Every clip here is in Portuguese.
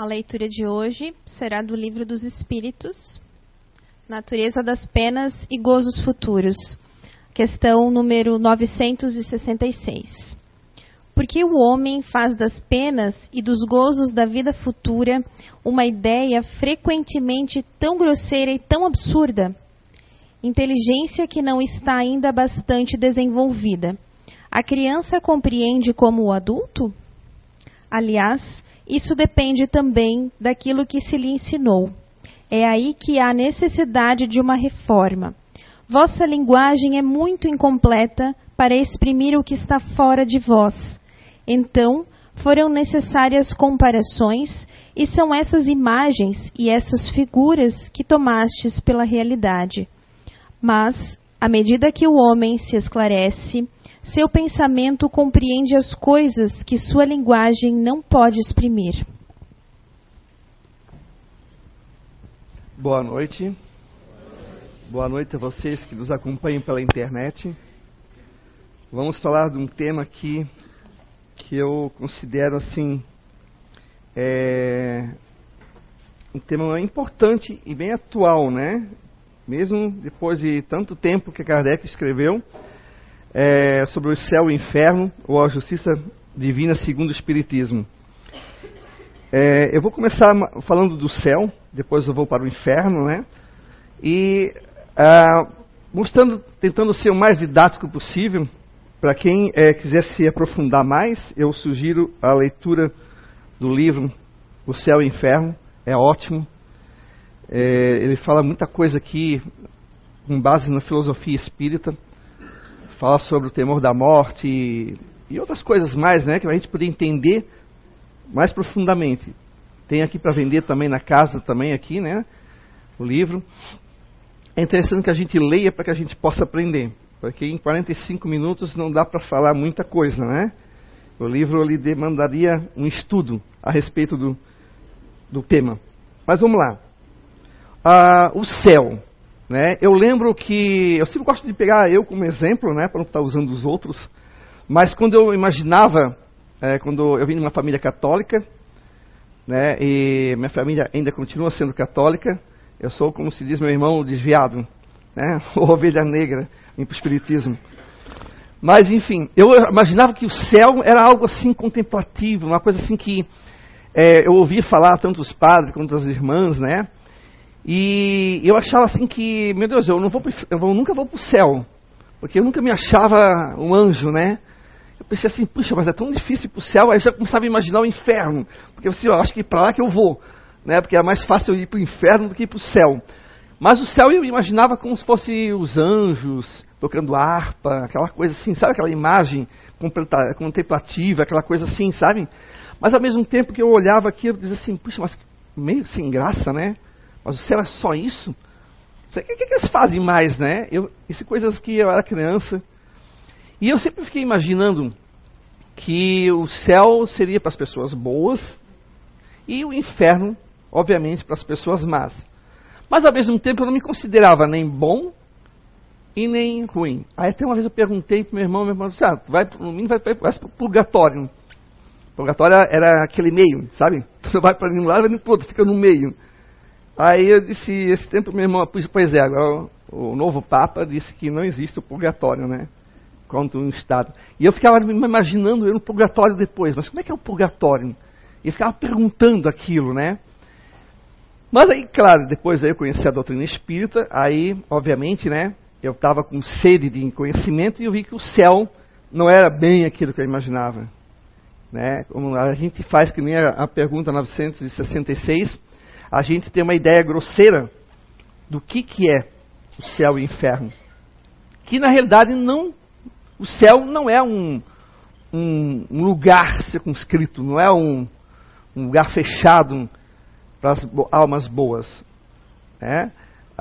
A leitura de hoje será do Livro dos Espíritos, Natureza das Penas e Gozos Futuros, questão número 966. Porque o homem faz das penas e dos gozos da vida futura uma ideia frequentemente tão grosseira e tão absurda? Inteligência que não está ainda bastante desenvolvida. A criança compreende como o adulto? Aliás, isso depende também daquilo que se lhe ensinou. É aí que há necessidade de uma reforma. Vossa linguagem é muito incompleta para exprimir o que está fora de vós. Então, foram necessárias comparações, e são essas imagens e essas figuras que tomastes pela realidade. Mas, à medida que o homem se esclarece, seu pensamento compreende as coisas que sua linguagem não pode exprimir. Boa noite. Boa noite a vocês que nos acompanham pela internet. Vamos falar de um tema aqui que eu considero assim é, um tema importante e bem atual, né? Mesmo depois de tanto tempo que Kardec escreveu, é, sobre o céu e o inferno, ou a justiça divina segundo o Espiritismo. É, eu vou começar falando do céu, depois eu vou para o inferno, né? E ah, mostrando, tentando ser o mais didático possível, para quem é, quiser se aprofundar mais, eu sugiro a leitura do livro O Céu e o Inferno, é ótimo. É, ele fala muita coisa aqui com base na filosofia espírita fala sobre o temor da morte e, e outras coisas mais, né, que a gente poder entender mais profundamente. Tem aqui para vender também na casa, também aqui, né, o livro. É interessante que a gente leia para que a gente possa aprender, porque em 45 minutos não dá para falar muita coisa, né? O livro lhe demandaria um estudo a respeito do, do tema. Mas vamos lá. Ah, o céu. Né? Eu lembro que eu sempre gosto de pegar eu como exemplo, né, para não estar usando os outros. Mas quando eu imaginava, é, quando eu vim de uma família católica, né, e minha família ainda continua sendo católica, eu sou, como se diz meu irmão, desviado, né, ou ovelha negra, em espiritismo. Mas enfim, eu imaginava que o céu era algo assim contemplativo, uma coisa assim que é, eu ouvia falar tanto os padres quanto as irmãs, né? E eu achava assim que, meu Deus, eu, não vou, eu nunca vou para o céu, porque eu nunca me achava um anjo, né? Eu pensei assim, puxa, mas é tão difícil ir para o céu, aí eu já começava a imaginar o inferno, porque assim, eu acho que para lá que eu vou, né? Porque é mais fácil ir para o inferno do que ir para o céu. Mas o céu eu imaginava como se fosse os anjos tocando harpa, aquela coisa assim, sabe aquela imagem contemplativa, aquela coisa assim, sabe? Mas ao mesmo tempo que eu olhava aqui, eu dizia assim, puxa, mas meio sem graça, né? Mas o céu é só isso? O que, que, que eles fazem mais, né? Eu, isso coisas que eu era criança. E eu sempre fiquei imaginando que o céu seria para as pessoas boas e o inferno, obviamente, para as pessoas más. Mas ao mesmo tempo eu não me considerava nem bom e nem ruim. Aí até uma vez eu perguntei para meu irmão, meu irmão disse, ah, vai, no mínimo vai, vai, vai para o purgatório. Purgatório era aquele meio, sabe? Tu vai para um lado, vai para o outro, fica no meio. Aí eu disse, esse tempo meu irmão, pois é, agora o, novo Papa disse que não existe o purgatório, né? Quanto um estado. E eu ficava me imaginando eu no purgatório depois, mas como é que é o purgatório? E eu ficava perguntando aquilo, né? Mas aí, claro, depois aí eu conheci a doutrina espírita, aí, obviamente, né, eu estava com sede de conhecimento e eu vi que o céu não era bem aquilo que eu imaginava. Né? Como a gente faz, que nem a, a pergunta 966, a gente tem uma ideia grosseira do que, que é o céu e o inferno. Que na realidade não. O céu não é um, um, um lugar circunscrito, não é um, um lugar fechado para as almas boas. Né?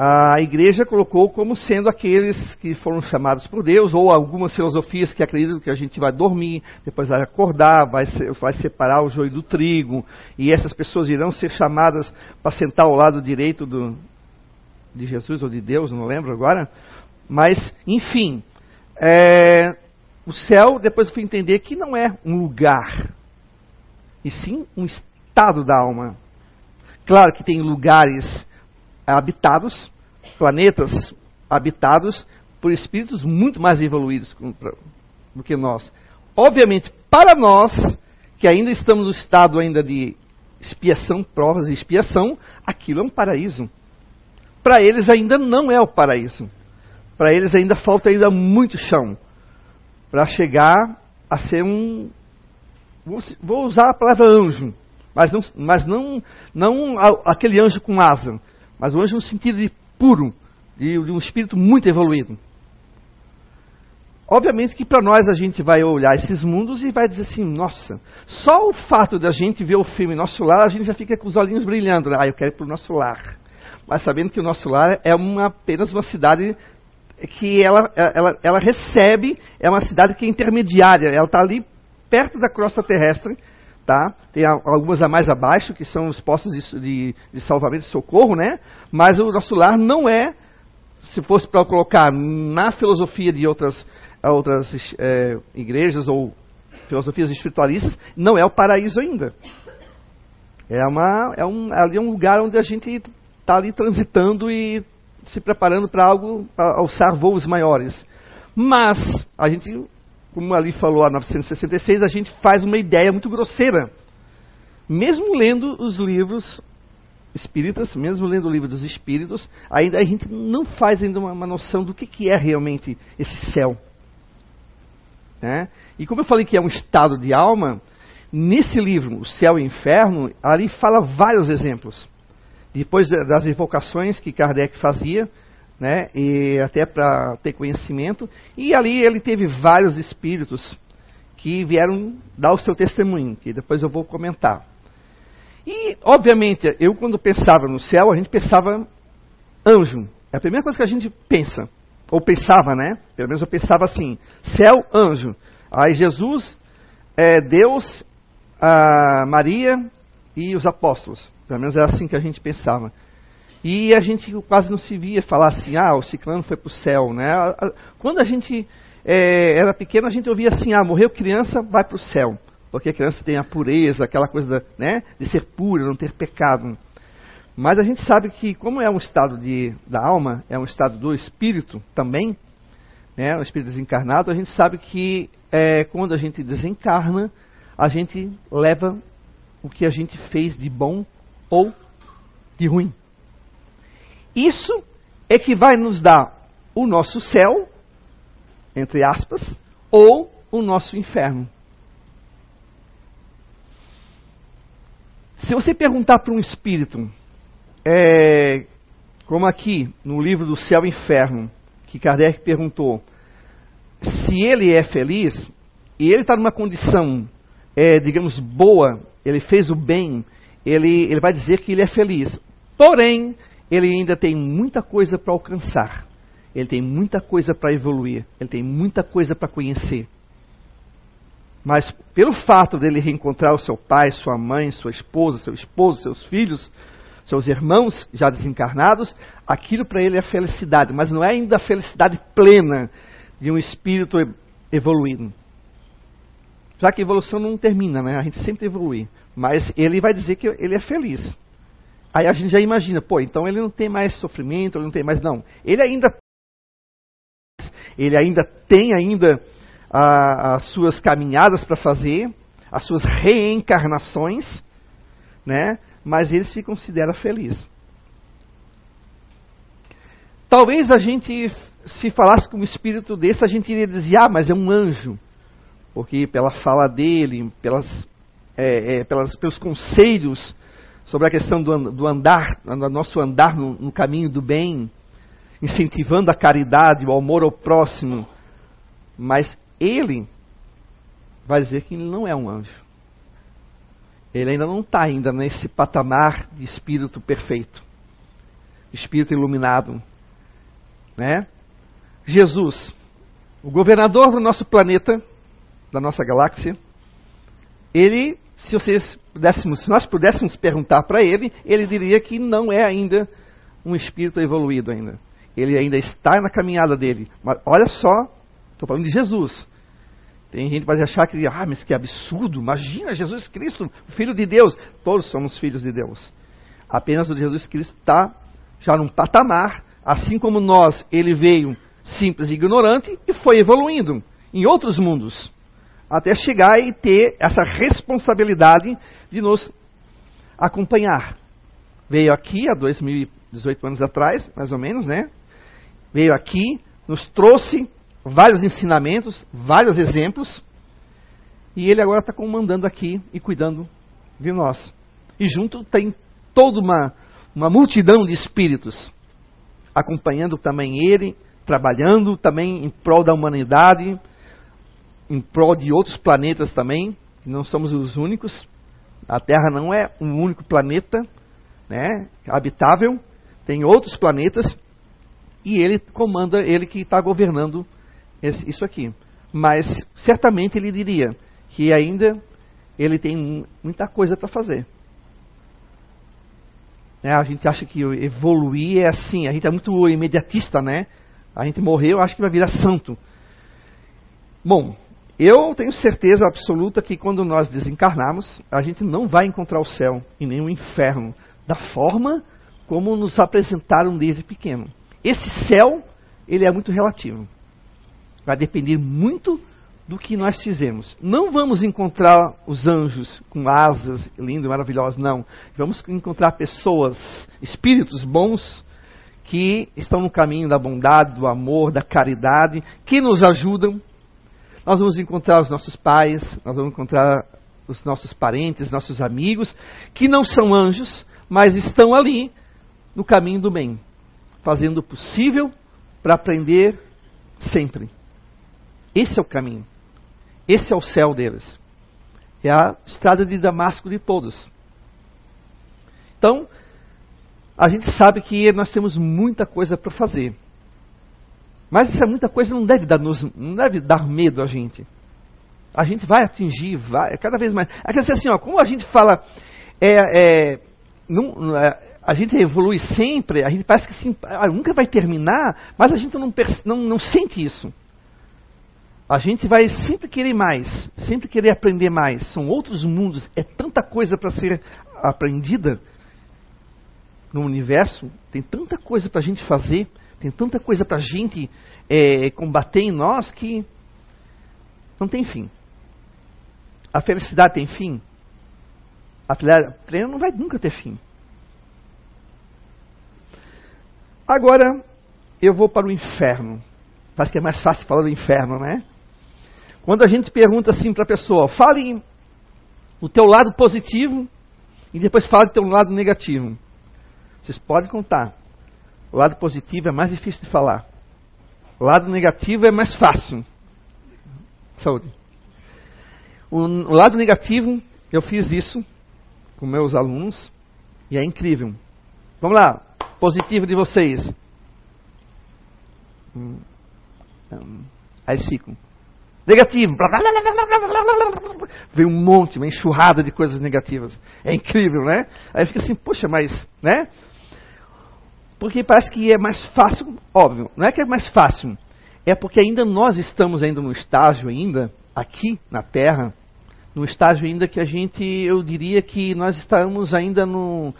A igreja colocou como sendo aqueles que foram chamados por Deus, ou algumas filosofias que acreditam que a gente vai dormir, depois vai acordar, vai, vai separar o joio do trigo, e essas pessoas irão ser chamadas para sentar ao lado direito do, de Jesus ou de Deus, não lembro agora. Mas, enfim, é, o céu, depois eu fui entender que não é um lugar, e sim um estado da alma. Claro que tem lugares habitados, planetas habitados por espíritos muito mais evoluídos do que nós. Obviamente, para nós, que ainda estamos no estado ainda de expiação, provas e expiação, aquilo é um paraíso. Para eles ainda não é o paraíso. Para eles ainda falta ainda muito chão para chegar a ser um vou usar a palavra anjo, mas não, mas não, não aquele anjo com asa, mas o anjo no sentido de puro, de, de um espírito muito evoluído. Obviamente que para nós a gente vai olhar esses mundos e vai dizer assim, nossa, só o fato da gente ver o filme Nosso Lar, a gente já fica com os olhinhos brilhando. Ah, eu quero ir para o nosso lar. Mas sabendo que o nosso lar é uma, apenas uma cidade que ela, ela, ela recebe, é uma cidade que é intermediária, ela está ali perto da crosta terrestre, tá? Tem algumas a mais abaixo, que são os postos de, de, de salvamento e socorro, né? Mas o nosso lar não é, se fosse para colocar na filosofia de outras outras é, igrejas ou filosofias espiritualistas, não é o paraíso ainda. É, uma, é um, ali é um lugar onde a gente está ali transitando e se preparando para algo, para alçar voos maiores. Mas, a gente, como ali falou a 966, a gente faz uma ideia muito grosseira. Mesmo lendo os livros espíritas, mesmo lendo o livro dos espíritos, ainda a gente não faz ainda uma, uma noção do que, que é realmente esse céu. Né? E como eu falei que é um estado de alma, nesse livro, O Céu e o Inferno, ali fala vários exemplos. Depois das evocações que Kardec fazia, né, e até para ter conhecimento, e ali ele teve vários espíritos que vieram dar o seu testemunho, que depois eu vou comentar. E, obviamente, eu quando pensava no céu, a gente pensava anjo. É a primeira coisa que a gente pensa. Ou pensava, né? Pelo menos eu pensava assim: céu, anjo. Aí Jesus, é, Deus, Maria e os apóstolos. Pelo menos era assim que a gente pensava. E a gente quase não se via falar assim: ah, o ciclano foi para o céu, né? Quando a gente é, era pequeno, a gente ouvia assim: ah, morreu criança, vai para o céu. Porque a criança tem a pureza, aquela coisa da, né, de ser pura, não ter pecado. Mas a gente sabe que, como é um estado de, da alma, é um estado do espírito também, né, o espírito desencarnado, a gente sabe que é, quando a gente desencarna, a gente leva o que a gente fez de bom ou de ruim. Isso é que vai nos dar o nosso céu, entre aspas, ou o nosso inferno. Se você perguntar para um espírito, é, como aqui no livro do Céu e Inferno, que Kardec perguntou se ele é feliz e ele está numa condição, é, digamos, boa, ele fez o bem, ele, ele vai dizer que ele é feliz. Porém, ele ainda tem muita coisa para alcançar. Ele tem muita coisa para evoluir. Ele tem muita coisa para conhecer. Mas pelo fato dele reencontrar o seu pai, sua mãe, sua esposa, seu esposo, seus filhos, seus irmãos já desencarnados, aquilo para ele é felicidade, mas não é ainda a felicidade plena de um espírito evoluído. Já que a evolução não termina, né? A gente sempre evolui. Mas ele vai dizer que ele é feliz. Aí a gente já imagina, pô, então ele não tem mais sofrimento, ele não tem mais. Não. Ele ainda. Ele ainda tem ainda as suas caminhadas para fazer, as suas reencarnações, né? mas ele se considera feliz. Talvez a gente, se falasse com um espírito desse, a gente iria dizer, ah, mas é um anjo. Porque pela fala dele, pelas, é, é, pelas, pelos conselhos sobre a questão do, do andar, do nosso andar no, no caminho do bem, incentivando a caridade, o amor ao próximo. Mas ele vai dizer que ele não é um anjo. Ele ainda não está ainda nesse patamar de espírito perfeito, espírito iluminado, né? Jesus, o governador do nosso planeta, da nossa galáxia, ele, se se nós pudéssemos perguntar para ele, ele diria que não é ainda um espírito evoluído ainda. Ele ainda está na caminhada dele. Mas olha só, estou falando de Jesus. Tem gente que vai achar que, ah, mas que absurdo, imagina Jesus Cristo, Filho de Deus. Todos somos filhos de Deus. Apenas o Jesus Cristo está já num patamar, assim como nós, ele veio simples e ignorante e foi evoluindo em outros mundos, até chegar e ter essa responsabilidade de nos acompanhar. Veio aqui há 2018 anos atrás, mais ou menos, né? Veio aqui, nos trouxe vários ensinamentos, vários exemplos, e ele agora está comandando aqui e cuidando de nós. E junto tem toda uma, uma multidão de espíritos acompanhando também ele, trabalhando também em prol da humanidade, em prol de outros planetas também, não somos os únicos. A Terra não é um único planeta né, habitável, tem outros planetas e ele comanda, ele que está governando esse, isso aqui. Mas certamente ele diria que ainda ele tem muita coisa para fazer. É, a gente acha que evoluir é assim, a gente é muito imediatista, né? A gente morreu, acho que vai virar santo. Bom, eu tenho certeza absoluta que quando nós desencarnarmos, a gente não vai encontrar o céu e nem o inferno da forma como nos apresentaram desde pequeno. Esse céu, ele é muito relativo. Vai depender muito do que nós fizemos. Não vamos encontrar os anjos com asas lindos, maravilhosos, não. Vamos encontrar pessoas, espíritos bons, que estão no caminho da bondade, do amor, da caridade, que nos ajudam. Nós vamos encontrar os nossos pais, nós vamos encontrar os nossos parentes, nossos amigos, que não são anjos, mas estão ali no caminho do bem, fazendo o possível para aprender sempre. Esse é o caminho. Esse é o céu deles. É a estrada de Damasco de todos. Então, a gente sabe que nós temos muita coisa para fazer. Mas essa muita coisa não deve, dar, nos, não deve dar medo a gente. A gente vai atingir, vai, cada vez mais. É que assim, ó, como a gente fala, é, é, não, é, a gente evolui sempre, a gente parece que assim, ah, nunca vai terminar, mas a gente não, não, não sente isso a gente vai sempre querer mais, sempre querer aprender mais. São outros mundos, é tanta coisa para ser aprendida no universo, tem tanta coisa para a gente fazer, tem tanta coisa para a gente é, combater em nós que não tem fim. A felicidade tem fim? A felicidade não vai nunca ter fim. Agora, eu vou para o inferno. Parece que é mais fácil falar do inferno, né? Quando a gente pergunta assim para a pessoa, fale o teu lado positivo e depois fale o teu lado negativo. Vocês podem contar. O lado positivo é mais difícil de falar. O lado negativo é mais fácil. Saúde. O, o lado negativo, eu fiz isso com meus alunos e é incrível. Vamos lá, positivo de vocês. Aí ficam. Negativo. Vem um monte, uma enxurrada de coisas negativas. É incrível, né? Aí fica assim, poxa, mas, né? Porque parece que é mais fácil, óbvio, não é que é mais fácil, é porque ainda nós estamos ainda no estágio ainda, aqui na Terra, no estágio ainda que a gente, eu diria que nós estamos ainda no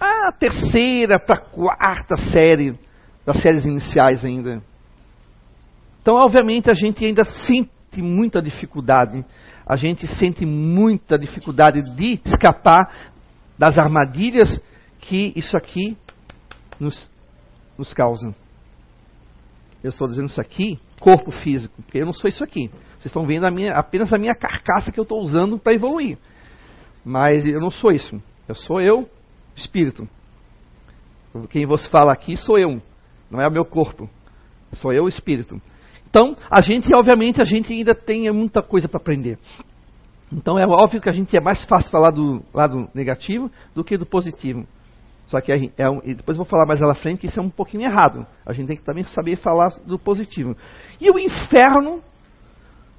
a terceira para quarta série das séries iniciais ainda. Então, obviamente, a gente ainda sente muita dificuldade, a gente sente muita dificuldade de escapar das armadilhas que isso aqui nos, nos causa. Eu estou dizendo isso aqui, corpo físico, porque eu não sou isso aqui. Vocês estão vendo a minha, apenas a minha carcaça que eu estou usando para evoluir. Mas eu não sou isso. Eu sou eu, espírito. Quem você fala aqui sou eu, não é o meu corpo. Sou eu, espírito. Então, a gente, obviamente, a gente ainda tem muita coisa para aprender. Então, é óbvio que a gente é mais fácil falar do lado negativo do que do positivo. Só que é um, e depois vou falar mais lá frente que isso é um pouquinho errado. A gente tem que também saber falar do positivo. E o inferno,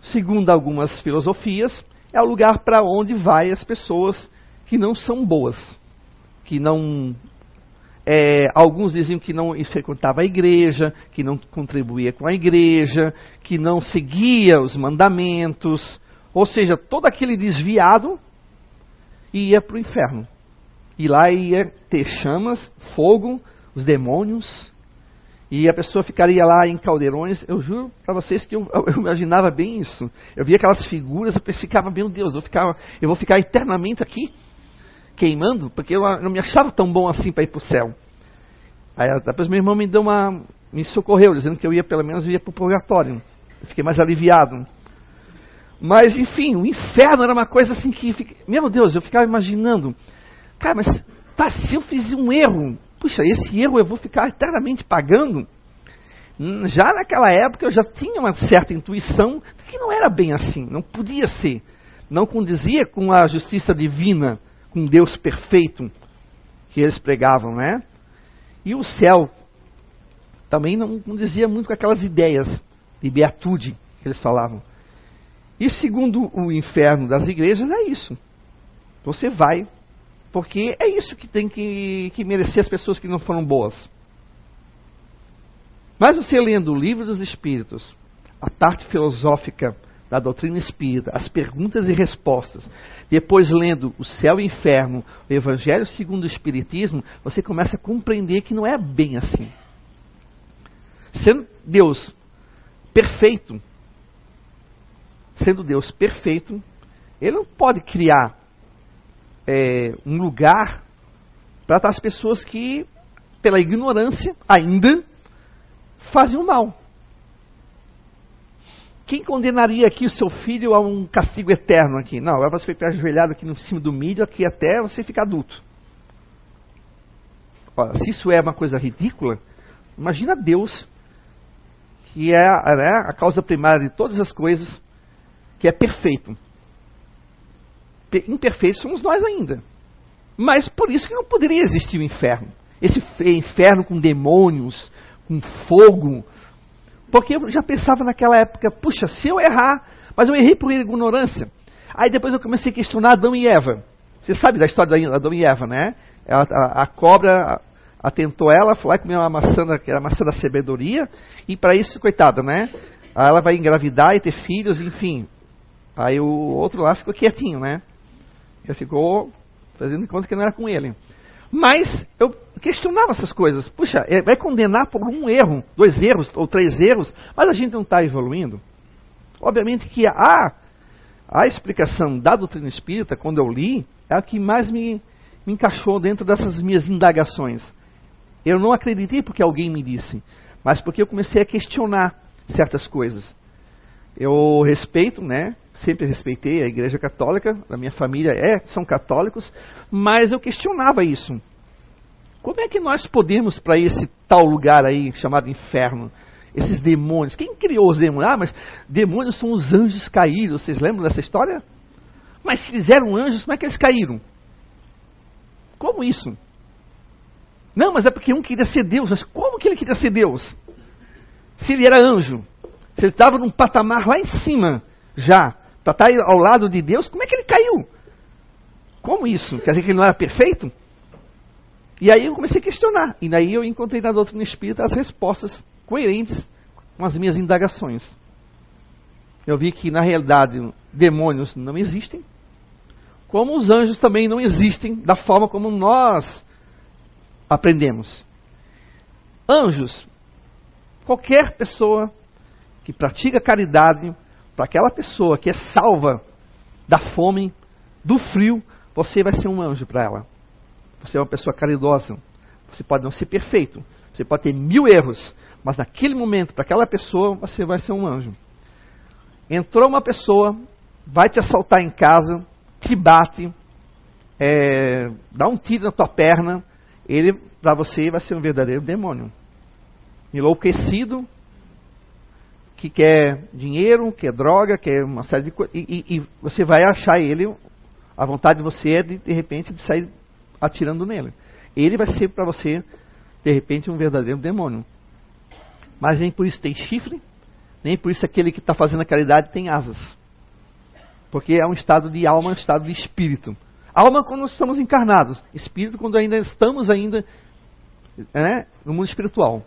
segundo algumas filosofias, é o lugar para onde vai as pessoas que não são boas, que não é, alguns diziam que não frequentava a igreja, que não contribuía com a igreja, que não seguia os mandamentos, ou seja, todo aquele desviado ia para o inferno. E lá ia ter chamas, fogo, os demônios, e a pessoa ficaria lá em caldeirões. Eu juro para vocês que eu, eu, imaginava bem isso. Eu via aquelas figuras, eu ficava, meu Deus, eu vou ficar, eu vou ficar eternamente aqui queimando, porque eu não me achava tão bom assim para ir para o céu. Aí depois meu irmão me deu uma, me socorreu, dizendo que eu ia pelo menos ia para o purgatório. Eu fiquei mais aliviado. Mas enfim, o inferno era uma coisa assim que, meu Deus, eu ficava imaginando, cara, mas tá, se eu fiz um erro, puxa, esse erro eu vou ficar eternamente pagando? Hum, já naquela época eu já tinha uma certa intuição de que não era bem assim, não podia ser. Não condizia com a justiça divina, com Deus perfeito que eles pregavam, né? E o céu também não condizia muito com aquelas ideias de beatude que eles falavam. E segundo o inferno das igrejas, é isso. Você vai porque é isso que tem que, que merecer as pessoas que não foram boas. Mas você lendo o livro dos Espíritos, a parte filosófica da doutrina espírita, as perguntas e respostas, depois lendo o céu e o inferno, o Evangelho segundo o Espiritismo, você começa a compreender que não é bem assim. Sendo Deus perfeito, sendo Deus perfeito, Ele não pode criar é, um lugar para as pessoas que, pela ignorância, ainda fazem o mal. Quem condenaria aqui o seu filho a um castigo eterno aqui? Não, agora você ficar ajoelhado aqui no cima do milho, aqui até você ficar adulto. Ora, se isso é uma coisa ridícula, imagina Deus, que é né, a causa primária de todas as coisas, que é perfeito imperfeitos somos nós ainda. Mas por isso que não poderia existir o inferno. Esse inferno com demônios, com fogo. Porque eu já pensava naquela época, puxa, se eu errar, mas eu errei por ignorância. Aí depois eu comecei a questionar Adão e Eva. Você sabe da história de Adão e Eva, né? Ela, a, a, cobra atentou ela, foi lá comer uma maçã, que era a maçã da sabedoria, e para isso, coitada, né? Aí ela vai engravidar e ter filhos, enfim. Aí o outro lá ficou quietinho, né? Já ficou fazendo conta que não era com ele. Mas eu questionava essas coisas. Puxa, é, vai condenar por um erro, dois erros ou três erros, mas a gente não está evoluindo. Obviamente que a, a explicação da doutrina espírita, quando eu li, é a que mais me, me encaixou dentro dessas minhas indagações. Eu não acreditei porque alguém me disse, mas porque eu comecei a questionar certas coisas. Eu respeito, né? Sempre respeitei a Igreja Católica, a minha família é, são católicos, mas eu questionava isso. Como é que nós podemos para esse tal lugar aí chamado inferno? Esses demônios, quem criou os demônios? Ah, mas demônios são os anjos caídos. Vocês lembram dessa história? Mas se fizeram anjos, como é que eles caíram? Como isso? Não, mas é porque um queria ser Deus. Mas como que ele queria ser Deus? Se ele era anjo. Se ele estava num patamar lá em cima, já, para estar tá ao lado de Deus, como é que ele caiu? Como isso? Quer dizer que ele não era perfeito? E aí eu comecei a questionar. E daí eu encontrei na doutrina espírita as respostas coerentes com as minhas indagações. Eu vi que, na realidade, demônios não existem, como os anjos também não existem da forma como nós aprendemos. Anjos, qualquer pessoa que pratica caridade para aquela pessoa que é salva da fome, do frio, você vai ser um anjo para ela. Você é uma pessoa caridosa. Você pode não ser perfeito. Você pode ter mil erros. Mas naquele momento, para aquela pessoa, você vai ser um anjo. Entrou uma pessoa, vai te assaltar em casa, te bate, é, dá um tiro na tua perna. Ele, para você, vai ser um verdadeiro demônio. Enlouquecido, que quer dinheiro, quer droga, quer uma série de coisas. E, e, e, você vai achar ele, a vontade de você é de, de repente, de sair atirando nele. Ele vai ser para você, de repente, um verdadeiro demônio. Mas nem por isso tem chifre, nem por isso aquele que está fazendo a caridade tem asas. Porque é um estado de alma, um estado de espírito. Alma quando nós estamos encarnados, espírito quando ainda estamos ainda né, no mundo espiritual.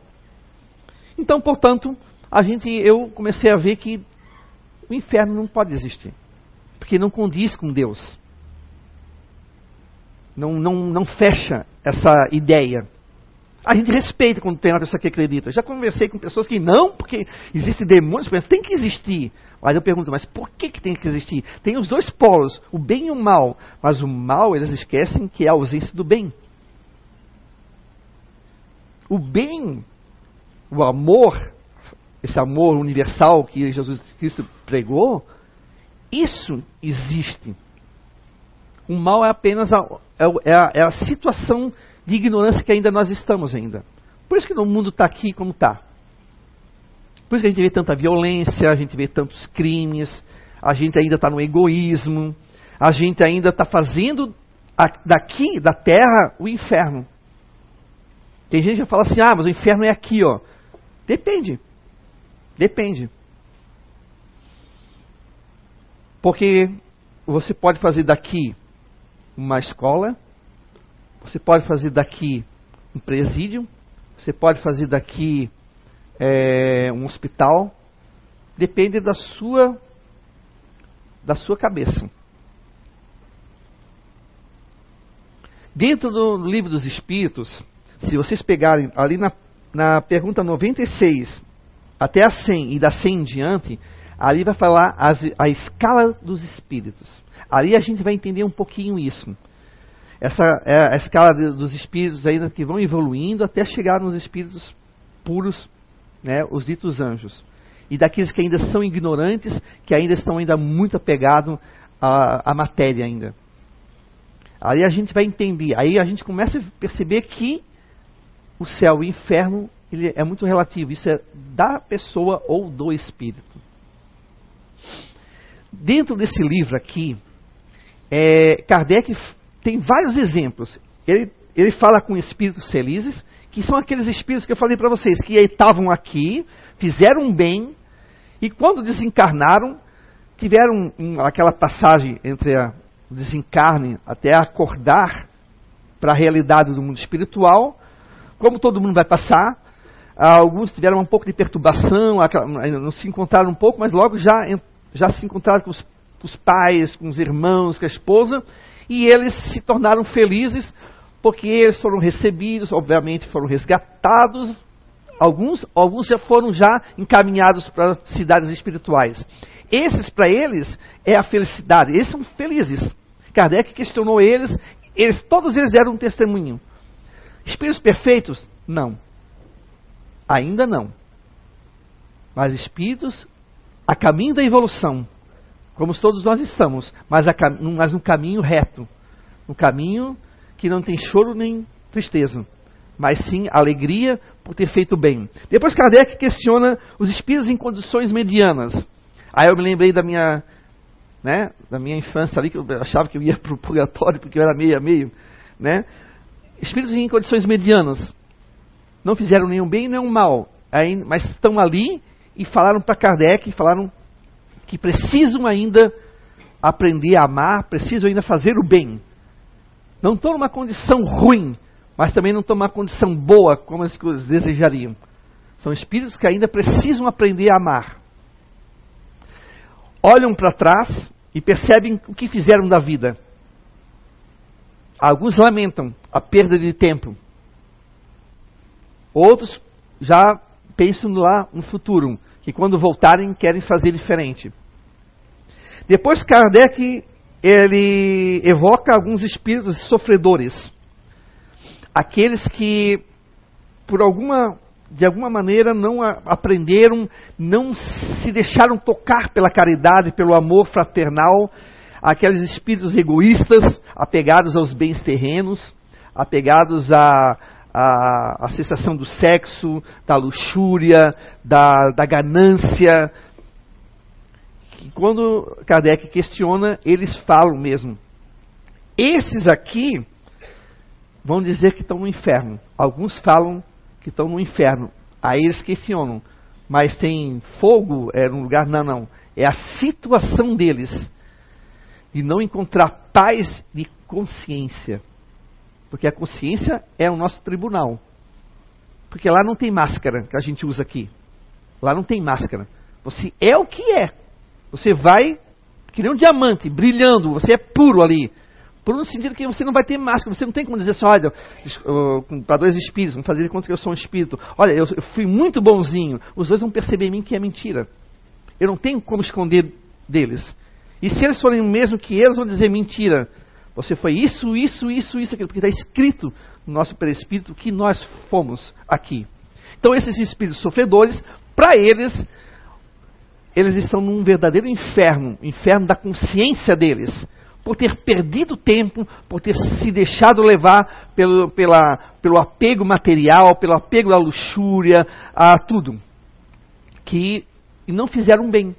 Então, portanto, a gente, eu comecei a ver que o inferno não pode existir, porque não condiz com Deus. não, não, não fecha essa ideia. A gente respeita quando tem uma pessoa que acredita. Já conversei com pessoas que não, porque existem demônios, tem que existir. Mas eu pergunto, mas por que, que tem que existir? Tem os dois polos, o bem e o mal. Mas o mal, eles esquecem que é a ausência do bem. O bem, o amor, esse amor universal que Jesus Cristo pregou, isso existe. O mal é apenas a, é, a, é a situação de ignorância que ainda nós estamos ainda. Por isso que o mundo está aqui como está. Por isso que a gente vê tanta violência, a gente vê tantos crimes, a gente ainda está no egoísmo, a gente ainda está fazendo a, daqui, da terra, o inferno. Tem gente que fala assim, ah, mas o inferno é aqui, ó. Depende. Depende. Porque você pode fazer daqui uma escola, você pode fazer daqui um presídio, você pode fazer daqui é, um hospital, depende da sua da sua cabeça. Dentro do livro dos Espíritos, se vocês pegarem ali na, na pergunta 96 até a 100 e da 100 em diante, ali vai falar as, a escala dos espíritos. Ali a gente vai entender um pouquinho isso essa é a escala dos espíritos ainda que vão evoluindo até chegar nos espíritos puros, né, os ditos anjos. E daqueles que ainda são ignorantes, que ainda estão ainda muito apegados à, à matéria ainda. Aí a gente vai entender, aí a gente começa a perceber que o céu e o inferno ele é muito relativo, isso é da pessoa ou do espírito. Dentro desse livro aqui, é, Kardec tem vários exemplos. Ele, ele fala com espíritos felizes, que são aqueles espíritos que eu falei para vocês, que estavam aqui, fizeram bem, e quando desencarnaram, tiveram um, aquela passagem entre a, o desencarne até acordar para a realidade do mundo espiritual. Como todo mundo vai passar, alguns tiveram um pouco de perturbação, não se encontraram um pouco, mas logo já, já se encontraram com os, com os pais, com os irmãos, com a esposa, e eles se tornaram felizes porque eles foram recebidos, obviamente foram resgatados. Alguns, alguns já foram já encaminhados para cidades espirituais. Esses para eles é a felicidade. Eles são felizes. Kardec questionou eles, eles todos eles deram um testemunho. Espíritos perfeitos? Não. Ainda não. Mas espíritos a caminho da evolução como todos nós estamos, mas, a, mas um caminho reto, um caminho que não tem choro nem tristeza, mas sim alegria por ter feito bem. Depois Kardec questiona os espíritos em condições medianas. Aí eu me lembrei da minha, né, da minha infância ali, que eu achava que eu ia para o purgatório porque eu era meio a meio. Né? Espíritos em condições medianas. Não fizeram nenhum bem nem nenhum mal, mas estão ali e falaram para Kardec, falaram que precisam ainda aprender a amar, precisam ainda fazer o bem. Não estão numa condição ruim, mas também não estão numa condição boa como eles desejariam. São espíritos que ainda precisam aprender a amar. Olham para trás e percebem o que fizeram da vida. Alguns lamentam a perda de tempo. Outros já pensam lá no futuro, que quando voltarem querem fazer diferente. Depois Kardec ele evoca alguns espíritos sofredores, aqueles que por alguma de alguma maneira não aprenderam, não se deixaram tocar pela caridade, pelo amor fraternal, aqueles espíritos egoístas, apegados aos bens terrenos, apegados à, à, à sensação do sexo, da luxúria, da, da ganância, quando Kardec questiona, eles falam mesmo. Esses aqui vão dizer que estão no inferno. Alguns falam que estão no inferno. Aí eles questionam. Mas tem fogo é, no lugar? Não, não. É a situação deles de não encontrar paz de consciência. Porque a consciência é o nosso tribunal. Porque lá não tem máscara que a gente usa aqui. Lá não tem máscara. Você é o que é. Você vai que nem um diamante, brilhando, você é puro ali. Por um sentido que você não vai ter máscara, você não tem como dizer assim, olha, para dois espíritos, vamos fazer conta que eu sou um espírito. Olha, eu, eu fui muito bonzinho. Os dois vão perceber em mim que é mentira. Eu não tenho como esconder deles. E se eles forem o mesmo que eles, vão dizer mentira. Você foi isso, isso, isso, isso, aquilo, porque está escrito no nosso perispírito que nós fomos aqui. Então, esses espíritos sofredores, para eles, eles estão num verdadeiro inferno inferno da consciência deles por ter perdido tempo, por ter se deixado levar pelo, pela, pelo apego material, pelo apego à luxúria, a tudo. Que não fizeram bem.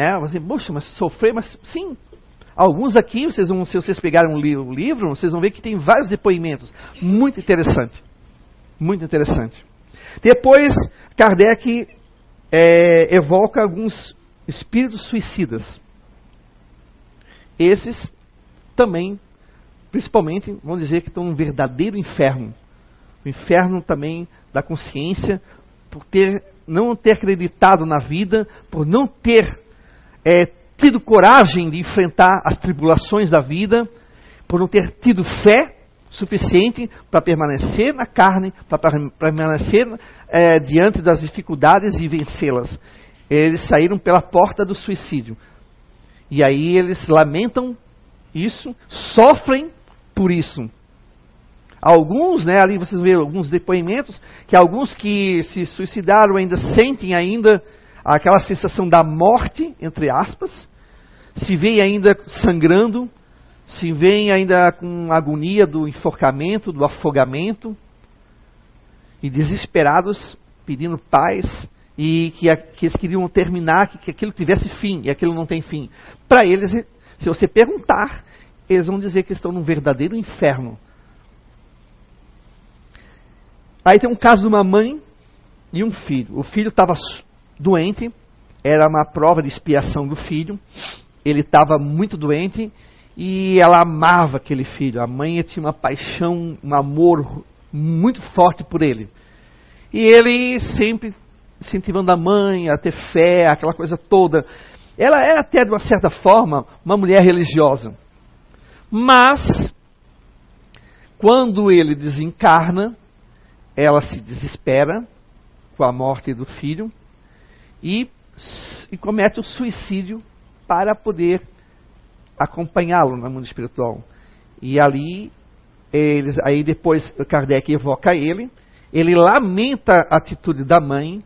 Né? Você, poxa, mas sofrer, mas sim. Alguns aqui, vocês vão, se vocês pegarem o livro, vocês vão ver que tem vários depoimentos. Muito interessante. Muito interessante. Depois, Kardec é, evoca alguns espíritos suicidas. Esses também, principalmente, vão dizer que estão num verdadeiro inferno. O inferno também da consciência, por ter, não ter acreditado na vida, por não ter é, tido coragem de enfrentar as tribulações da vida, por não ter tido fé suficiente para permanecer na carne, para permanecer é, diante das dificuldades e vencê-las. Eles saíram pela porta do suicídio. E aí eles lamentam isso, sofrem por isso. Alguns, né, ali vocês vê alguns depoimentos, que alguns que se suicidaram ainda sentem ainda aquela sensação da morte, entre aspas, se veem ainda sangrando, se veem ainda com agonia do enforcamento, do afogamento, e desesperados, pedindo paz, e que, que eles queriam terminar, que, que aquilo tivesse fim, e aquilo não tem fim. Para eles, se você perguntar, eles vão dizer que estão num verdadeiro inferno. Aí tem um caso de uma mãe e um filho. O filho estava doente, era uma prova de expiação do filho. Ele estava muito doente e ela amava aquele filho. A mãe tinha uma paixão, um amor muito forte por ele. E ele sempre incentivando a mãe a ter fé, aquela coisa toda. Ela é até, de uma certa forma, uma mulher religiosa. Mas, quando ele desencarna, ela se desespera com a morte do filho e, e comete o suicídio para poder acompanhá-lo no mundo espiritual. E ali, eles, aí depois Kardec evoca ele, ele lamenta a atitude da mãe,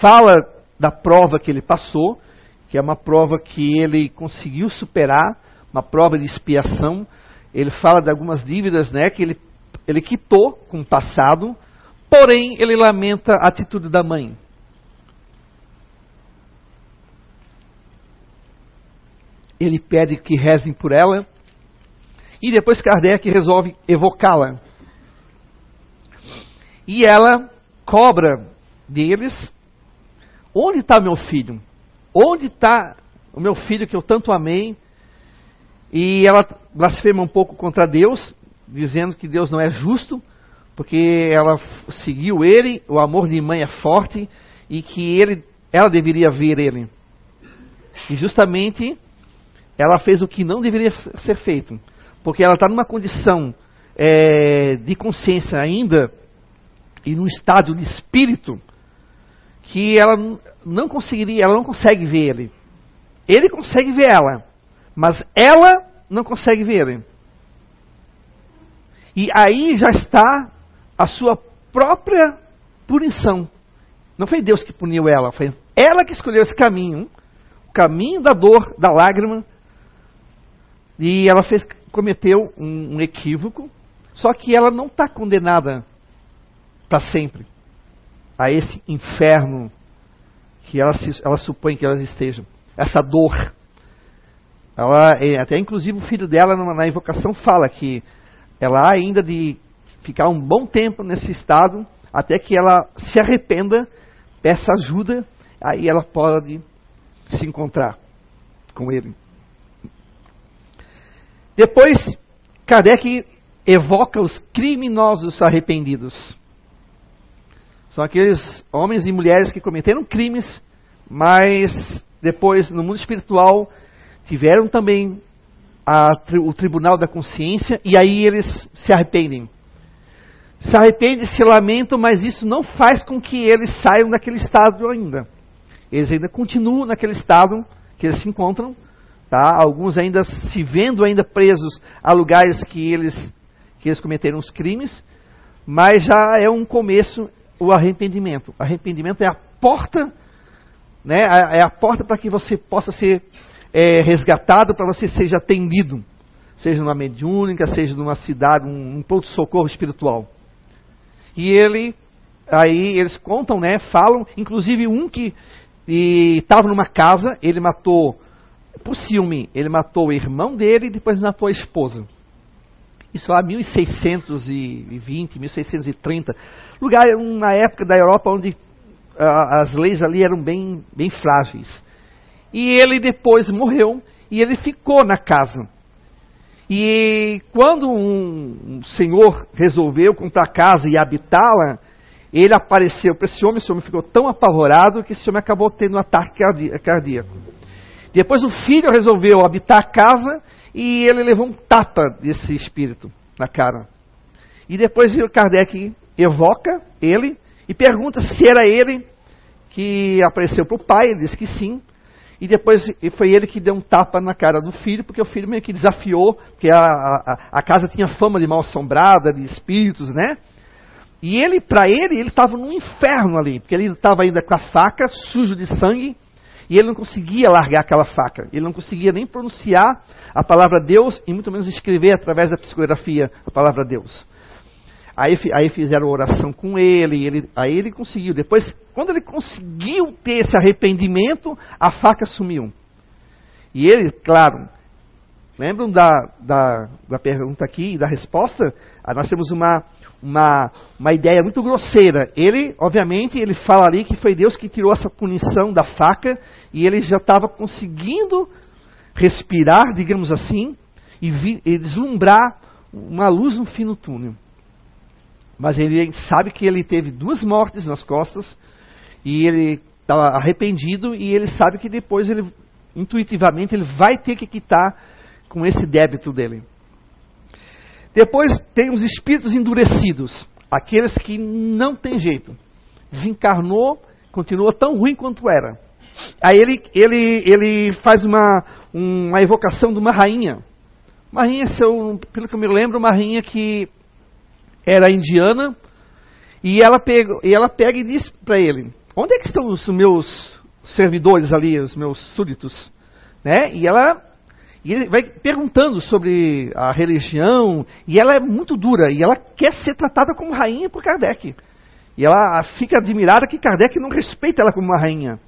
fala da prova que ele passou, que é uma prova que ele conseguiu superar, uma prova de expiação. Ele fala de algumas dívidas né, que ele, ele quitou com o passado, porém ele lamenta a atitude da mãe. Ele pede que rezem por ela, e depois Kardec resolve evocá-la. E ela cobra deles Onde está meu filho? Onde está o meu filho que eu tanto amei? E ela blasfema um pouco contra Deus, dizendo que Deus não é justo, porque ela seguiu ele, o amor de mãe é forte e que ele, ela deveria ver ele. E justamente ela fez o que não deveria ser feito, porque ela está numa condição é, de consciência ainda e num estado de espírito que ela não conseguiria, ela não consegue ver ele. Ele consegue ver ela, mas ela não consegue ver ele. E aí já está a sua própria punição. Não foi Deus que puniu ela, foi ela que escolheu esse caminho, o caminho da dor, da lágrima. E ela fez, cometeu um, um equívoco, só que ela não está condenada para sempre a esse inferno que ela, se, ela supõe que elas estejam. Essa dor. Ela, é, até inclusive o filho dela na, na invocação fala que ela ainda de ficar um bom tempo nesse estado até que ela se arrependa, peça ajuda, aí ela pode se encontrar com ele. Depois, Kardec evoca os criminosos arrependidos. São aqueles homens e mulheres que cometeram crimes, mas depois, no mundo espiritual, tiveram também a, o tribunal da consciência e aí eles se arrependem. Se arrependem, se lamentam, mas isso não faz com que eles saiam daquele estado ainda. Eles ainda continuam naquele estado que eles se encontram, tá? Alguns ainda se vendo ainda presos a lugares que eles que eles cometeram os crimes, mas já é um começo o arrependimento. Arrependimento é a porta, né? É a porta para que você possa ser é, resgatado para você seja atendido, seja numa mediúnica, seja numa cidade, um, um ponto de socorro espiritual. E ele, aí eles contam, né, falam, inclusive um que estava numa casa, ele matou, por ciúme, ele matou o irmão dele e depois matou a esposa. Isso lá 1620, 1630. Lugar, uma época da Europa onde as leis ali eram bem, bem frágeis. E ele depois morreu e ele ficou na casa. E quando um, um senhor resolveu comprar casa e habitá-la, ele apareceu para esse homem, esse homem ficou tão apavorado que esse homem acabou tendo um ataque cardíaco. Depois o filho resolveu habitar a casa e ele levou um tapa desse espírito na cara. E depois o Kardec evoca ele e pergunta se era ele que apareceu para o pai, ele disse que sim. E depois foi ele que deu um tapa na cara do filho, porque o filho meio que desafiou, porque a, a, a casa tinha fama de mal assombrada, de espíritos, né? E ele, para ele, ele estava num inferno ali, porque ele estava ainda com a faca, sujo de sangue, e ele não conseguia largar aquela faca. Ele não conseguia nem pronunciar a palavra Deus e muito menos escrever através da psicografia a palavra Deus. Aí, aí fizeram oração com ele, ele, aí ele conseguiu. Depois, quando ele conseguiu ter esse arrependimento, a faca sumiu. E ele, claro, lembram da, da, da pergunta aqui e da resposta? Ah, nós temos uma, uma, uma ideia muito grosseira. Ele, obviamente, ele fala ali que foi Deus que tirou essa punição da faca e ele já estava conseguindo respirar, digamos assim, e, vi, e deslumbrar uma luz no fim do túnel. Mas ele sabe que ele teve duas mortes nas costas e ele está arrependido e ele sabe que depois ele intuitivamente ele vai ter que quitar com esse débito dele. Depois tem os espíritos endurecidos, aqueles que não tem jeito. Desencarnou, continua tão ruim quanto era. Aí ele, ele, ele faz uma, uma evocação de uma rainha. Uma rainha, eu, pelo que eu me lembro, uma rainha que era indiana, e ela pega, e ela pega e diz para ele: Onde é que estão os meus servidores ali, os meus súditos? Né? E ela e ele vai perguntando sobre a religião, e ela é muito dura, e ela quer ser tratada como rainha por Kardec. E ela fica admirada que Kardec não respeita ela como uma rainha.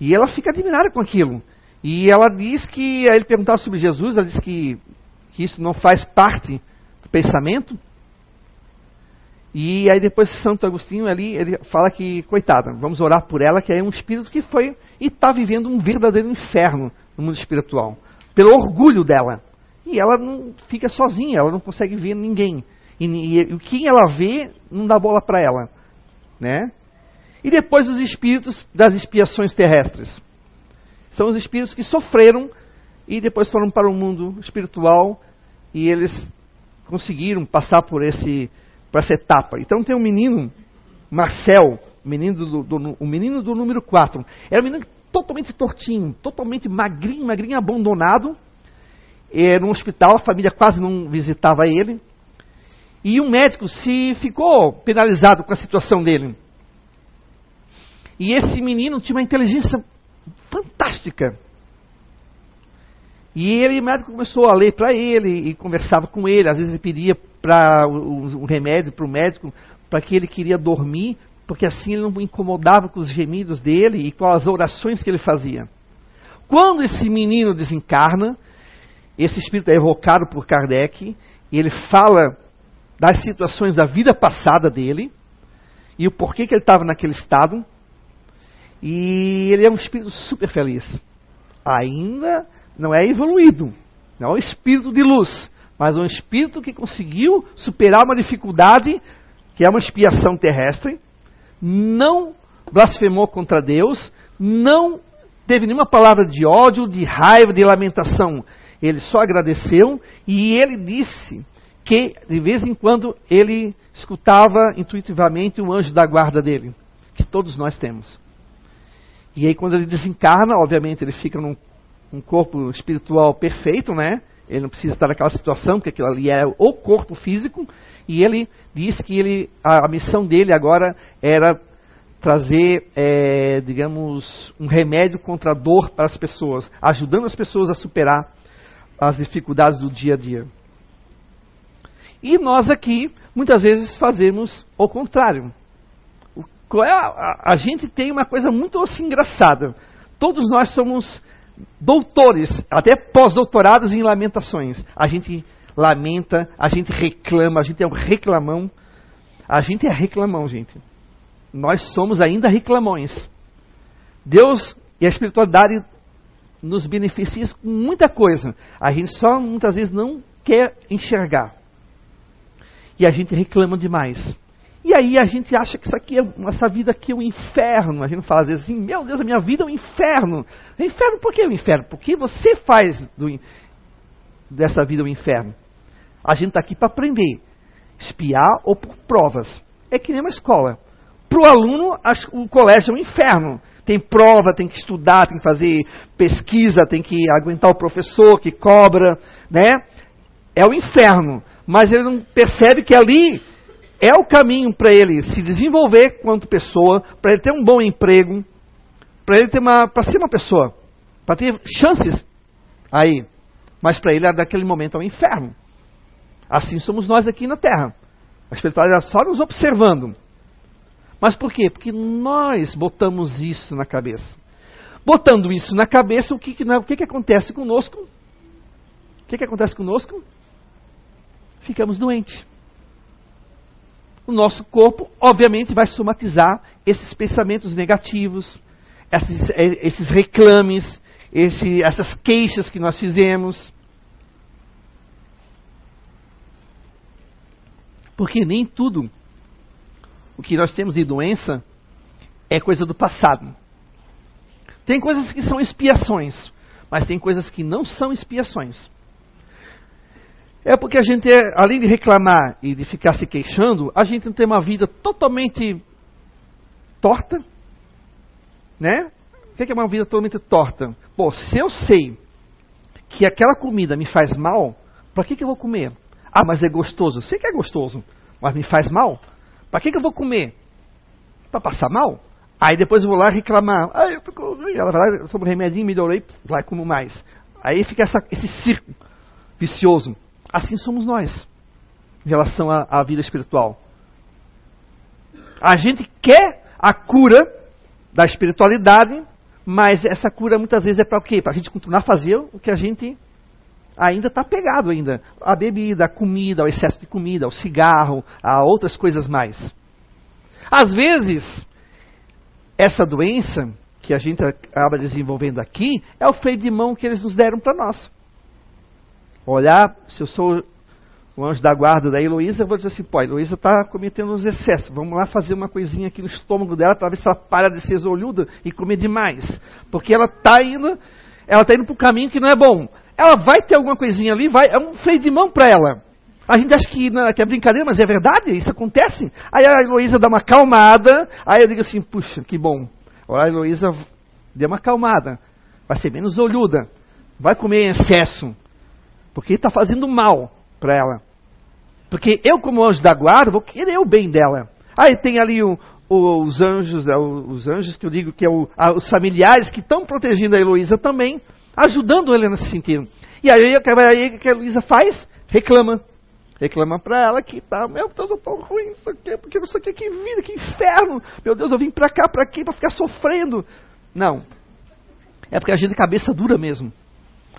E ela fica admirada com aquilo. E ela diz que, aí ele perguntava sobre Jesus, ela diz que, que isso não faz parte do pensamento, e aí depois Santo Agostinho ali, ele fala que, coitada, vamos orar por ela, que é um espírito que foi e está vivendo um verdadeiro inferno no mundo espiritual, pelo orgulho dela. E ela não fica sozinha, ela não consegue ver ninguém. E, e, quem ela vê não dá bola para ela, né? E depois os espíritos das expiações terrestres. São os espíritos que sofreram e depois foram para o mundo espiritual e eles conseguiram passar por esse para essa etapa. Então tem um menino, Marcel, o menino do, do, o menino do número 4. Era um menino totalmente tortinho, totalmente magrinho, magrinho, abandonado. Era no hospital, a família quase não visitava ele. E um médico se ficou penalizado com a situação dele. E esse menino tinha uma inteligência fantástica. E ele, o médico começou a ler para ele e conversava com ele. Às vezes ele pedia para um remédio para o médico para que ele queria dormir, porque assim ele não incomodava com os gemidos dele e com as orações que ele fazia. Quando esse menino desencarna, esse espírito é evocado por Kardec e ele fala das situações da vida passada dele e o porquê que ele estava naquele estado. E ele é um espírito super feliz. Ainda não é evoluído, não é um espírito de luz, mas um espírito que conseguiu superar uma dificuldade, que é uma expiação terrestre, não blasfemou contra Deus, não teve nenhuma palavra de ódio, de raiva, de lamentação. Ele só agradeceu e ele disse que de vez em quando ele escutava intuitivamente um anjo da guarda dele, que todos nós temos. E aí quando ele desencarna, obviamente ele fica num um corpo espiritual perfeito, né? Ele não precisa estar naquela situação, porque aquilo ali é o corpo físico. E ele disse que ele, a, a missão dele agora era trazer, é, digamos, um remédio contra a dor para as pessoas, ajudando as pessoas a superar as dificuldades do dia a dia. E nós aqui, muitas vezes, fazemos o contrário. É a, a, a gente tem uma coisa muito assim engraçada. Todos nós somos doutores, até pós-doutorados em lamentações. A gente lamenta, a gente reclama, a gente é um reclamão. A gente é reclamão, gente. Nós somos ainda reclamões. Deus e a espiritualidade nos beneficiam com muita coisa. A gente só muitas vezes não quer enxergar. E a gente reclama demais. E aí a gente acha que isso aqui é, essa vida aqui é um inferno. A gente fala às vezes assim, meu Deus, a minha vida é um inferno. Inferno por que é um inferno? Porque você faz do, dessa vida um inferno. A gente está aqui para aprender. Espiar ou por provas. É que nem uma escola. Para o aluno, o colégio é um inferno. Tem prova, tem que estudar, tem que fazer pesquisa, tem que aguentar o professor que cobra, né? É o inferno. Mas ele não percebe que ali é o caminho para ele se desenvolver quanto pessoa, para ele ter um bom emprego, para ele ter uma, para ser uma pessoa, para ter chances aí. Mas para ele, naquele momento, é um inferno. Assim somos nós aqui na Terra. A espiritualidade é só nos observando. Mas por quê? Porque nós botamos isso na cabeça. Botando isso na cabeça, o que, que, o que, que acontece conosco? O que, que acontece conosco? Ficamos doentes o nosso corpo, obviamente, vai somatizar esses pensamentos negativos, esses, é, esses reclames, esse, essas queixas que nós fizemos. Porque nem tudo o que nós temos de doença é coisa do passado. Tem coisas que são expiações, mas tem coisas que não são expiações. É porque a gente, é, além de reclamar e de ficar se queixando, a gente tem uma vida totalmente torta, né? O que é uma vida totalmente torta? Pô, se eu sei que aquela comida me faz mal, para que, que eu vou comer? Ah, mas é gostoso. Sei que é gostoso, mas me faz mal. Para que, que eu vou comer? Para passar mal? Aí depois eu vou lá reclamar. Ah, eu tô com Ela vai lá, sobre um remedinho, melhorei, vai como mais. Aí fica essa, esse circo vicioso. Assim somos nós, em relação à, à vida espiritual. A gente quer a cura da espiritualidade, mas essa cura muitas vezes é para o quê? Para a gente continuar a fazer o que a gente ainda está pegado ainda. A bebida, a comida, o excesso de comida, o cigarro, a outras coisas mais. Às vezes, essa doença que a gente acaba desenvolvendo aqui é o freio de mão que eles nos deram para nós olhar, se eu sou o anjo da guarda da Heloísa, eu vou dizer assim, pô, a Heloísa está cometendo uns excessos, vamos lá fazer uma coisinha aqui no estômago dela para ver se ela para de ser olhuda e comer demais. Porque ela está indo, ela está indo para um caminho que não é bom. Ela vai ter alguma coisinha ali, vai, é um freio de mão para ela. A gente acha que, que é brincadeira, mas é verdade, isso acontece. Aí a Heloísa dá uma acalmada, aí eu digo assim, puxa, que bom. Agora a Heloísa deu uma acalmada, vai ser menos olhuda, vai comer em excesso. Porque está fazendo mal para ela. Porque eu, como anjo da guarda, vou querer o bem dela. Aí tem ali o, o, os anjos, é, os anjos que eu digo que é o, os familiares que estão protegendo a Heloísa também, ajudando ela nesse sentido. E aí, aí o que a Heloísa faz? Reclama. Reclama para ela que tá, meu Deus, eu tô ruim, isso aqui, porque isso aqui, que vida, que inferno. Meu Deus, eu vim para cá, para aqui, para ficar sofrendo. Não. É porque a gente é cabeça dura mesmo.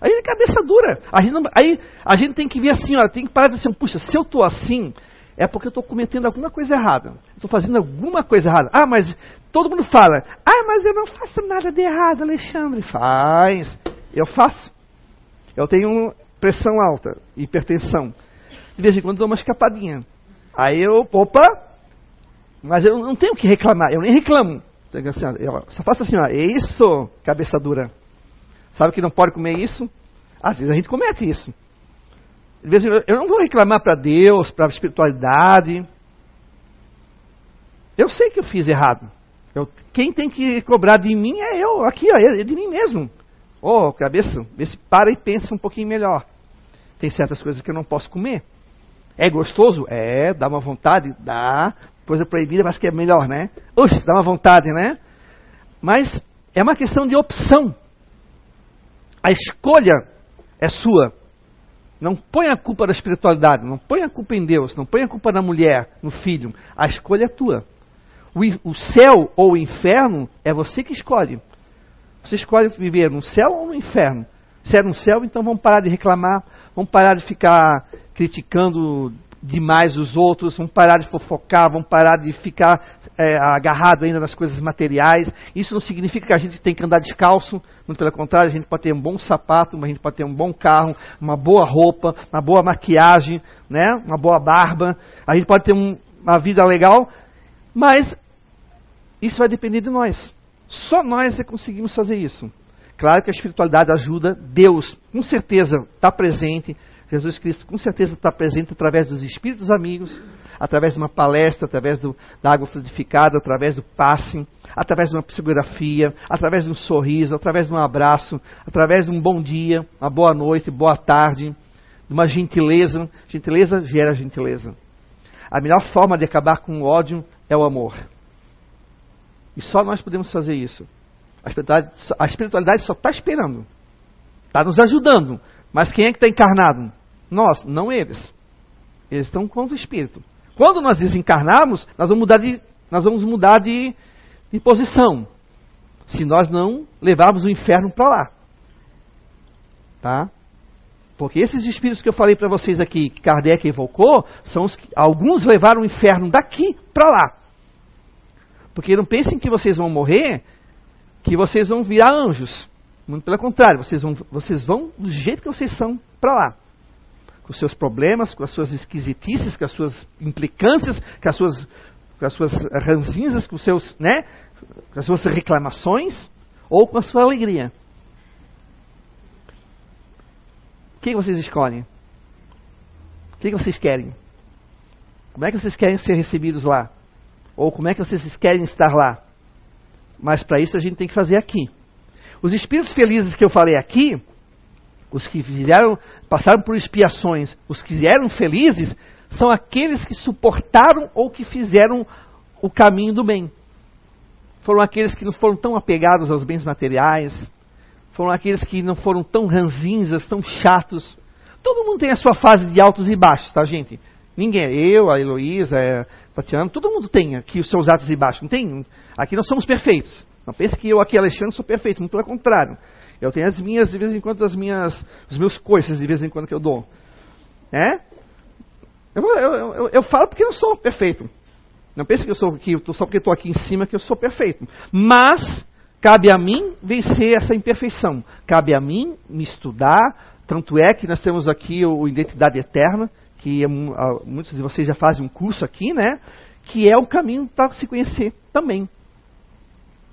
Aí é cabeça dura. A gente não, aí a gente tem que ver assim, ó, tem que parar de assim, puxa, se eu estou assim, é porque eu estou cometendo alguma coisa errada. Estou fazendo alguma coisa errada. Ah, mas todo mundo fala, ah, mas eu não faço nada de errado, Alexandre. Faz. Eu faço. Eu tenho pressão alta, hipertensão. De vez em quando dou uma escapadinha. Aí eu, opa, mas eu não tenho que reclamar, eu nem reclamo. Assim, ó, só faça assim, ó, isso, cabeça dura. Sabe que não pode comer isso? Às vezes a gente comete isso. Eu não vou reclamar para Deus, para a espiritualidade. Eu sei que eu fiz errado. Eu, quem tem que cobrar de mim é eu, aqui, ó, é de mim mesmo. Ô, oh, cabeça, vê se para e pensa um pouquinho melhor. Tem certas coisas que eu não posso comer. É gostoso? É, dá uma vontade? Dá. Coisa proibida, mas que é melhor, né? Oxe, dá uma vontade, né? Mas é uma questão de opção. A escolha é sua. Não põe a culpa da espiritualidade, não põe a culpa em Deus, não põe a culpa na mulher, no filho. A escolha é tua. O, o céu ou o inferno é você que escolhe. Você escolhe viver no céu ou no inferno. Se é no céu, então vamos parar de reclamar, vamos parar de ficar criticando demais os outros, vamos parar de fofocar, vamos parar de ficar é, agarrado ainda nas coisas materiais. Isso não significa que a gente tem que andar descalço, muito pelo contrário, a gente pode ter um bom sapato, a gente pode ter um bom carro, uma boa roupa, uma boa maquiagem, né? uma boa barba, a gente pode ter um, uma vida legal, mas isso vai depender de nós. Só nós é conseguimos fazer isso. Claro que a espiritualidade ajuda, Deus com certeza está presente, Jesus Cristo com certeza está presente através dos espíritos amigos, através de uma palestra, através do, da água fluidificada, através do passe, através de uma psicografia, através de um sorriso, através de um abraço, através de um bom dia, uma boa noite, boa tarde, de uma gentileza. Gentileza gera gentileza. A melhor forma de acabar com o ódio é o amor. E só nós podemos fazer isso. A espiritualidade, a espiritualidade só está esperando. Está nos ajudando. Mas quem é que está encarnado? Nós, não eles. Eles estão com o espírito. Quando nós desencarnarmos, nós vamos mudar de, nós vamos mudar de, de posição. Se nós não levarmos o inferno para lá. Tá? Porque esses espíritos que eu falei para vocês aqui, que Kardec evocou, são os que alguns levaram o inferno daqui para lá. Porque não pensem que vocês vão morrer, que vocês vão virar anjos. Muito pelo contrário, vocês vão, vocês vão do jeito que vocês são para lá. Com seus problemas, com as suas esquisitices, com as suas implicâncias, com as suas, com as suas ranzinhas, com, seus, né, com as suas reclamações, ou com a sua alegria. O que vocês escolhem? O que vocês querem? Como é que vocês querem ser recebidos lá? Ou como é que vocês querem estar lá? Mas para isso a gente tem que fazer aqui. Os espíritos felizes que eu falei aqui, os que fizeram, passaram por expiações, os que eram felizes, são aqueles que suportaram ou que fizeram o caminho do bem. Foram aqueles que não foram tão apegados aos bens materiais, foram aqueles que não foram tão ranzinzas, tão chatos. Todo mundo tem a sua fase de altos e baixos, tá, gente? Ninguém, eu, a Heloísa, a Tatiana, todo mundo tem aqui os seus altos e baixos. Não tem? Aqui nós somos perfeitos. Não pense que eu aqui, Alexandre, sou perfeito. Muito pelo contrário. Eu tenho as minhas, de vez em quando, as minhas, os meus coices, de vez em quando, que eu dou. É? Eu, eu, eu, eu falo porque eu sou perfeito. Não pense que eu sou que só porque estou aqui em cima que eu sou perfeito. Mas cabe a mim vencer essa imperfeição. Cabe a mim me estudar. Tanto é que nós temos aqui o Identidade Eterna, que é, muitos de vocês já fazem um curso aqui, né? Que é o caminho para se conhecer também.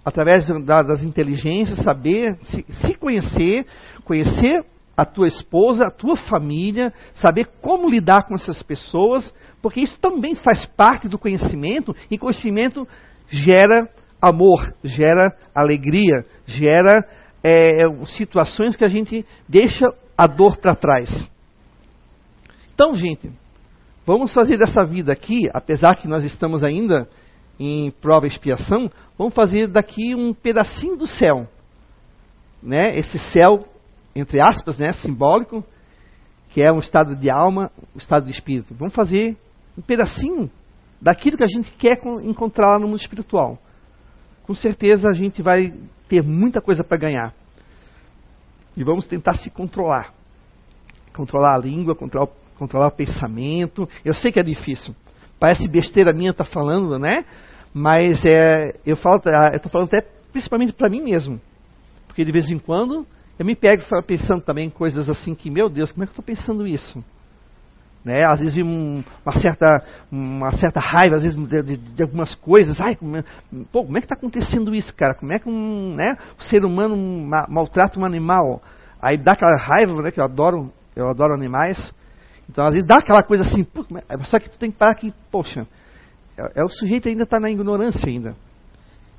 Através da, das inteligências, saber se, se conhecer, conhecer a tua esposa, a tua família, saber como lidar com essas pessoas, porque isso também faz parte do conhecimento, e conhecimento gera amor, gera alegria, gera é, situações que a gente deixa a dor para trás. Então, gente, vamos fazer dessa vida aqui, apesar que nós estamos ainda em prova e expiação, vamos fazer daqui um pedacinho do céu. Né? Esse céu, entre aspas, né, simbólico, que é um estado de alma, um estado de espírito. Vamos fazer um pedacinho daquilo que a gente quer encontrar lá no mundo espiritual. Com certeza a gente vai ter muita coisa para ganhar. E vamos tentar se controlar. Controlar a língua, controlar controlar o pensamento. Eu sei que é difícil. Parece besteira minha estar tá falando, né? Mas é, eu falo, ah, eu estou falando até principalmente para mim mesmo. Porque de vez em quando eu me pego pensando também coisas assim que, meu Deus, como é que eu estou pensando isso? né? Às vezes um, uma, certa, uma certa raiva, às vezes de, de, de algumas coisas. Ai, como é, pô, como é que está acontecendo isso, cara? Como é que um, né, o ser humano ma, maltrata um animal? Aí dá aquela raiva, né? Que eu adoro, eu adoro animais. Então às vezes dá aquela coisa assim, é, só que tu tem que parar que, poxa, é, é o sujeito ainda está na ignorância ainda.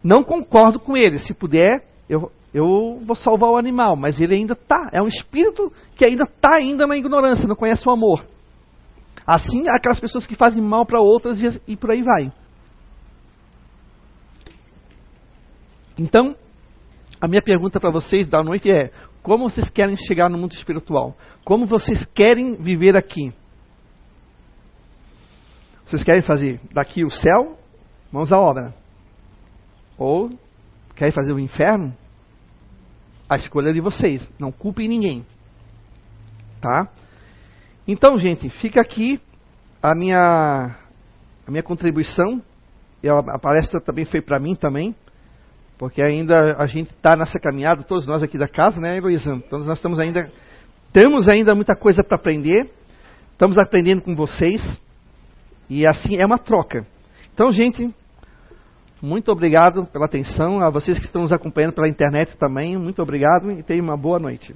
Não concordo com ele. Se puder, eu, eu vou salvar o animal, mas ele ainda está. É um espírito que ainda está ainda na ignorância, não conhece o amor. Assim, aquelas pessoas que fazem mal para outras e, e por aí vai. Então, a minha pergunta para vocês da noite é: como vocês querem chegar no mundo espiritual? Como vocês querem viver aqui? Vocês querem fazer daqui o céu? Mãos à obra. Ou querem fazer o inferno? A escolha é de vocês. Não culpem ninguém. Tá? Então, gente, fica aqui a minha, a minha contribuição. E a palestra também foi para mim também, porque ainda a gente está nessa caminhada, todos nós aqui da casa, né, Heloísa? Todos nós estamos ainda, temos ainda muita coisa para aprender, estamos aprendendo com vocês, e assim é uma troca. Então, gente, muito obrigado pela atenção, a vocês que estão nos acompanhando pela internet também, muito obrigado e tenham uma boa noite.